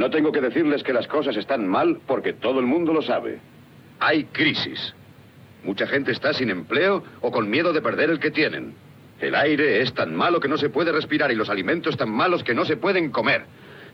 No tengo que decirles que las cosas están mal porque todo el mundo lo sabe. Hay crisis. Mucha gente está sin empleo o con miedo de perder el que tienen. El aire es tan malo que no se puede respirar y los alimentos tan malos que no se pueden comer.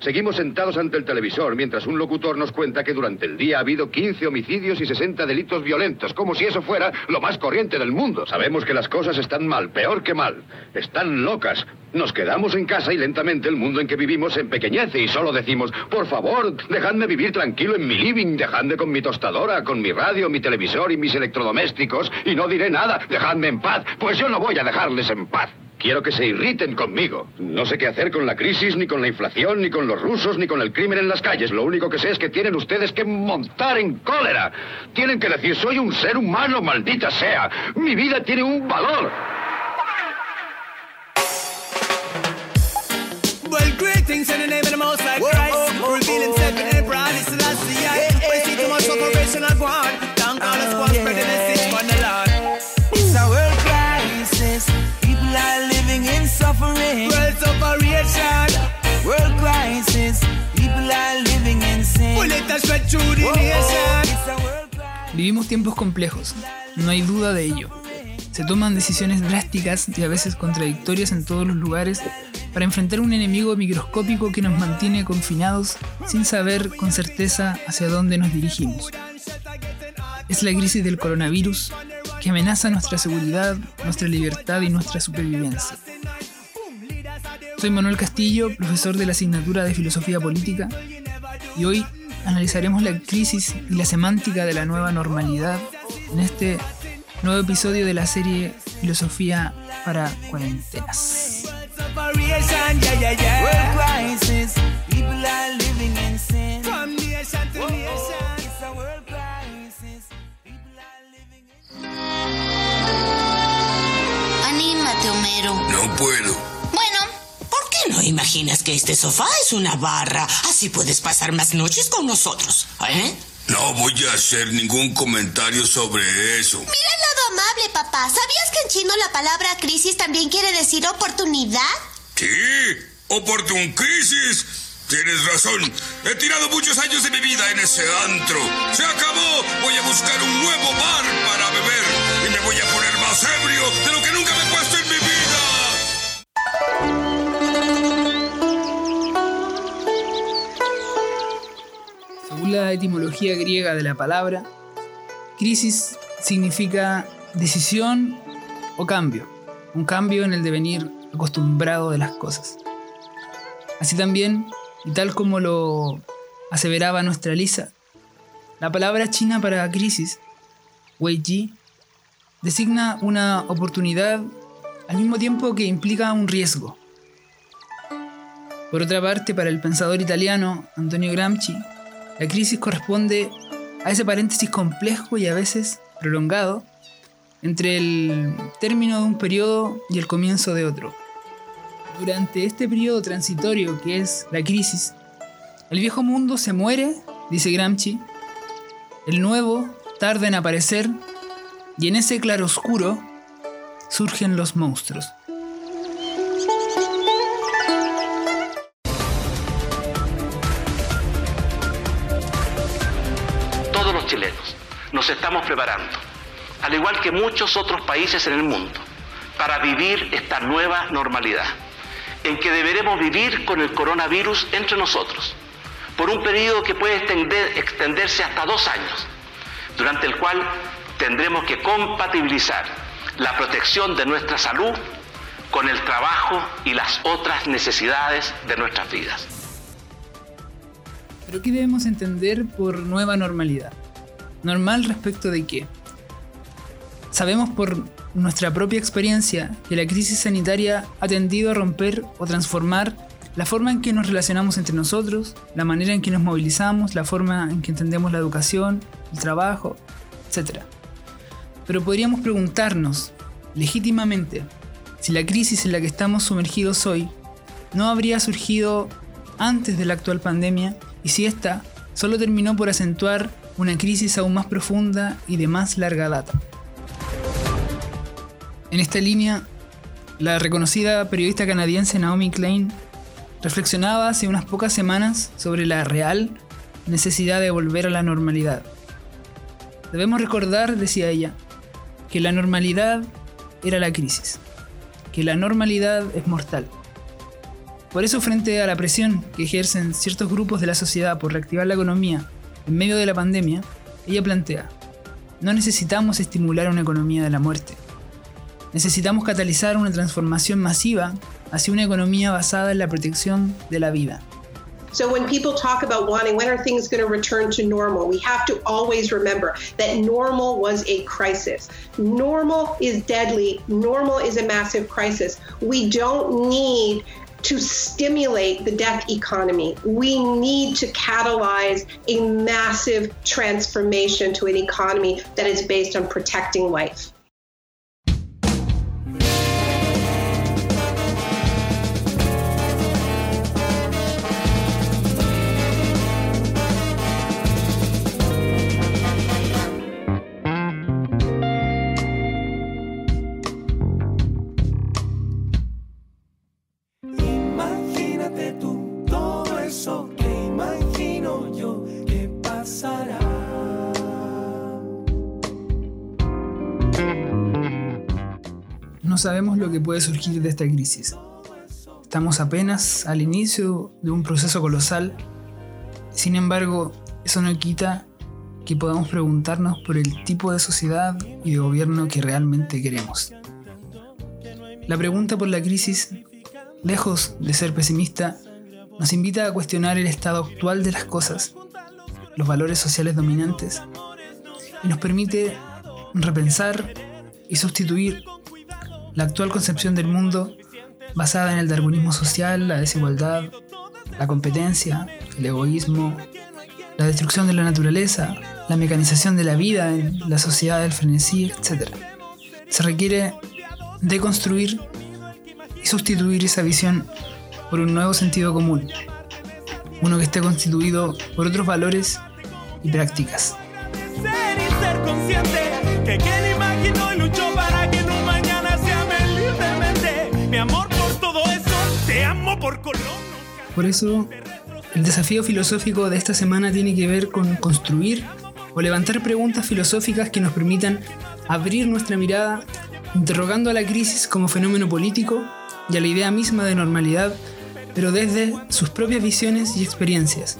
Seguimos sentados ante el televisor mientras un locutor nos cuenta que durante el día ha habido 15 homicidios y 60 delitos violentos, como si eso fuera lo más corriente del mundo. Sabemos que las cosas están mal, peor que mal. Están locas. Nos quedamos en casa y lentamente el mundo en que vivimos se empequeñece y solo decimos, por favor, dejadme vivir tranquilo en mi living, dejadme con mi tostadora, con mi radio, mi televisor y mis electrodomésticos y no diré nada, dejadme en paz, pues yo no voy a dejarles en paz. Quiero que se irriten conmigo. No sé qué hacer con la crisis, ni con la inflación, ni con los rusos, ni con el crimen en las calles. Lo único que sé es que tienen ustedes que montar en cólera. Tienen que decir, soy un ser humano, maldita sea. Mi vida tiene un valor. Well, Vivimos tiempos complejos, no hay duda de ello. Se toman decisiones drásticas y a veces contradictorias en todos los lugares para enfrentar un enemigo microscópico que nos mantiene confinados sin saber con certeza hacia dónde nos dirigimos. Es la crisis del coronavirus que amenaza nuestra seguridad, nuestra libertad y nuestra supervivencia. Soy Manuel Castillo, profesor de la asignatura de Filosofía Política, y hoy analizaremos la crisis y la semántica de la nueva normalidad en este nuevo episodio de la serie Filosofía para Cuarentenas. Anímate, Homero. No puedo. Imaginas que este sofá es una barra? Así puedes pasar más noches con nosotros, ¿eh? No voy a hacer ningún comentario sobre eso. mira el lado amable, papá. ¿Sabías que en chino la palabra crisis también quiere decir oportunidad? ¿Qué? ¿Oportun crisis? Tienes razón. He tirado muchos años de mi vida en ese antro. Se acabó. Voy a buscar un nuevo bar para beber. Y me voy a poner más ebrio de lo que nunca me he puesto en mi vida. La etimología griega de la palabra, crisis significa decisión o cambio, un cambio en el devenir acostumbrado de las cosas. Así también, y tal como lo aseveraba nuestra Lisa, la palabra china para crisis, Wei Ji, designa una oportunidad al mismo tiempo que implica un riesgo. Por otra parte, para el pensador italiano Antonio Gramsci, la crisis corresponde a ese paréntesis complejo y a veces prolongado entre el término de un periodo y el comienzo de otro. Durante este periodo transitorio que es la crisis, el viejo mundo se muere, dice Gramsci, el nuevo tarda en aparecer y en ese claroscuro surgen los monstruos. Nos estamos preparando, al igual que muchos otros países en el mundo, para vivir esta nueva normalidad, en que deberemos vivir con el coronavirus entre nosotros, por un periodo que puede extender- extenderse hasta dos años, durante el cual tendremos que compatibilizar la protección de nuestra salud con el trabajo y las otras necesidades de nuestras vidas. Pero ¿qué debemos entender por nueva normalidad? ¿Normal respecto de qué? Sabemos por nuestra propia experiencia que la crisis sanitaria ha tendido a romper o transformar la forma en que nos relacionamos entre nosotros, la manera en que nos movilizamos, la forma en que entendemos la educación, el trabajo, etc. Pero podríamos preguntarnos, legítimamente, si la crisis en la que estamos sumergidos hoy no habría surgido antes de la actual pandemia y si esta solo terminó por acentuar una crisis aún más profunda y de más larga data. En esta línea, la reconocida periodista canadiense Naomi Klein reflexionaba hace unas pocas semanas sobre la real necesidad de volver a la normalidad. Debemos recordar, decía ella, que la normalidad era la crisis, que la normalidad es mortal. Por eso frente a la presión que ejercen ciertos grupos de la sociedad por reactivar la economía en medio de la pandemia, ella plantea, no necesitamos estimular una economía de la muerte. Necesitamos catalizar una transformación masiva hacia una economía basada en la protección de la vida. So when people talk about wanting when are things going to return to normal, we have to always remember that normal was a crisis. Normal is deadly. Normal is a massive crisis. We don't need to stimulate the death economy. We need to catalyze a massive transformation to an economy that is based on protecting life. No sabemos lo que puede surgir de esta crisis. Estamos apenas al inicio de un proceso colosal. Sin embargo, eso no quita que podamos preguntarnos por el tipo de sociedad y de gobierno que realmente queremos. La pregunta por la crisis, lejos de ser pesimista, nos invita a cuestionar el estado actual de las cosas, los valores sociales dominantes, y nos permite repensar y sustituir la actual concepción del mundo basada en el darwinismo social, la desigualdad, la competencia, el egoísmo, la destrucción de la naturaleza, la mecanización de la vida en la sociedad del frenesí, etc. Se requiere deconstruir y sustituir esa visión por un nuevo sentido común, uno que esté constituido por otros valores y prácticas. Por eso, el desafío filosófico de esta semana tiene que ver con construir o levantar preguntas filosóficas que nos permitan abrir nuestra mirada, interrogando a la crisis como fenómeno político y a la idea misma de normalidad, pero desde sus propias visiones y experiencias.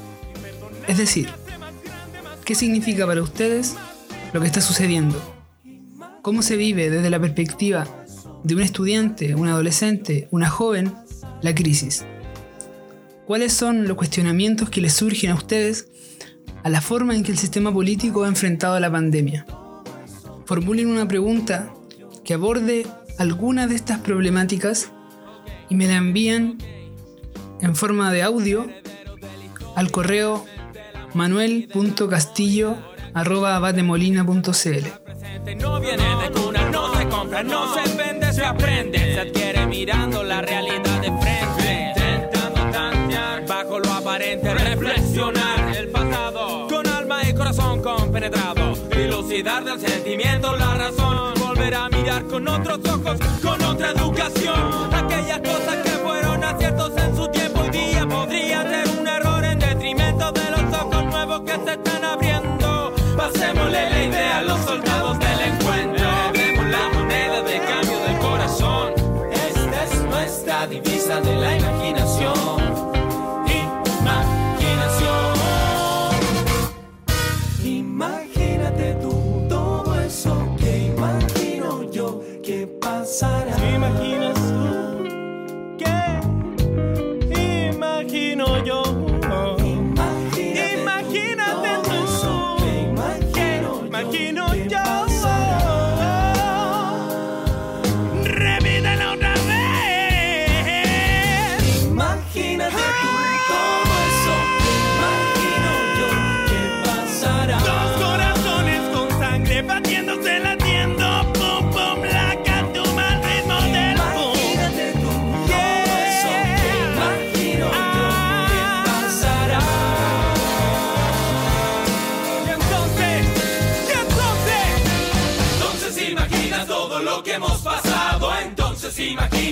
Es decir, ¿qué significa para ustedes lo que está sucediendo? ¿Cómo se vive desde la perspectiva de un estudiante, un adolescente, una joven, la crisis? ¿Cuáles son los cuestionamientos que les surgen a ustedes a la forma en que el sistema político ha enfrentado la pandemia? Formulen una pregunta que aborde alguna de estas problemáticas y me la envían en forma de audio al correo manuel.castillo.batemolina.cl No viene de cuna, no se compra, no se vende, se aprende. Se adquiere mirando la realidad de frente. Reflexionar el pasado. Con alma y corazón compenetrado. Dilucidar del sentimiento la razón. Volver a mirar con otros ojos, con otra educación. Aquellas cosas que fueron aciertos en su tiempo hoy día podrían ser un error en detrimento de los ojos nuevos que se están abriendo. Pasémosle la idea a los soldados del encuentro. Demos la moneda de cambio del corazón. Esta es nuestra divisa de la imaginación.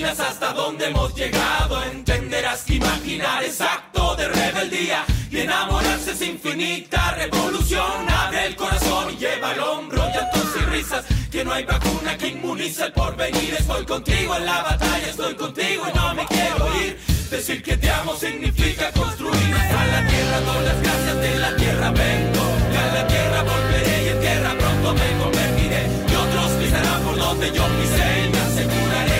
Hasta dónde hemos llegado. Entenderás que imaginar exacto de rebeldía. Y enamorarse es infinita revolución. Abre el corazón y lleva al hombro llantos y risas. Que no hay vacuna que inmuniza el porvenir. Estoy contigo en la batalla, estoy contigo y no me quiero ir. Decir que te amo significa construir. A la tierra doy las gracias de la tierra vengo. Y a la tierra volveré y en tierra pronto me convertiré. Y otros pisarán por donde yo pisé. Y me aseguraré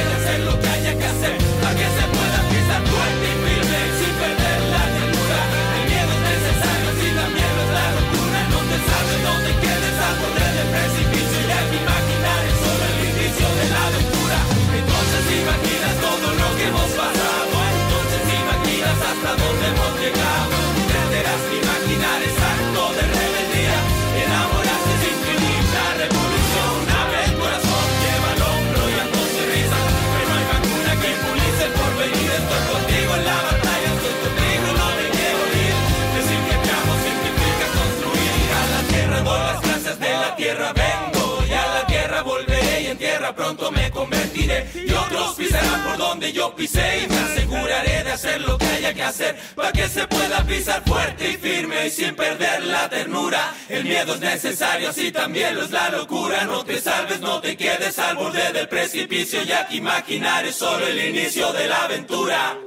pronto me convertiré. Y otros pisarán por donde yo pisé. Y me aseguraré de hacer lo que haya que hacer. Para que se pueda pisar fuerte y firme y sin perder la ternura. El miedo es necesario, así también lo es la locura. No te salves, no te quedes al borde del precipicio. Ya que imaginar es solo el inicio de la aventura.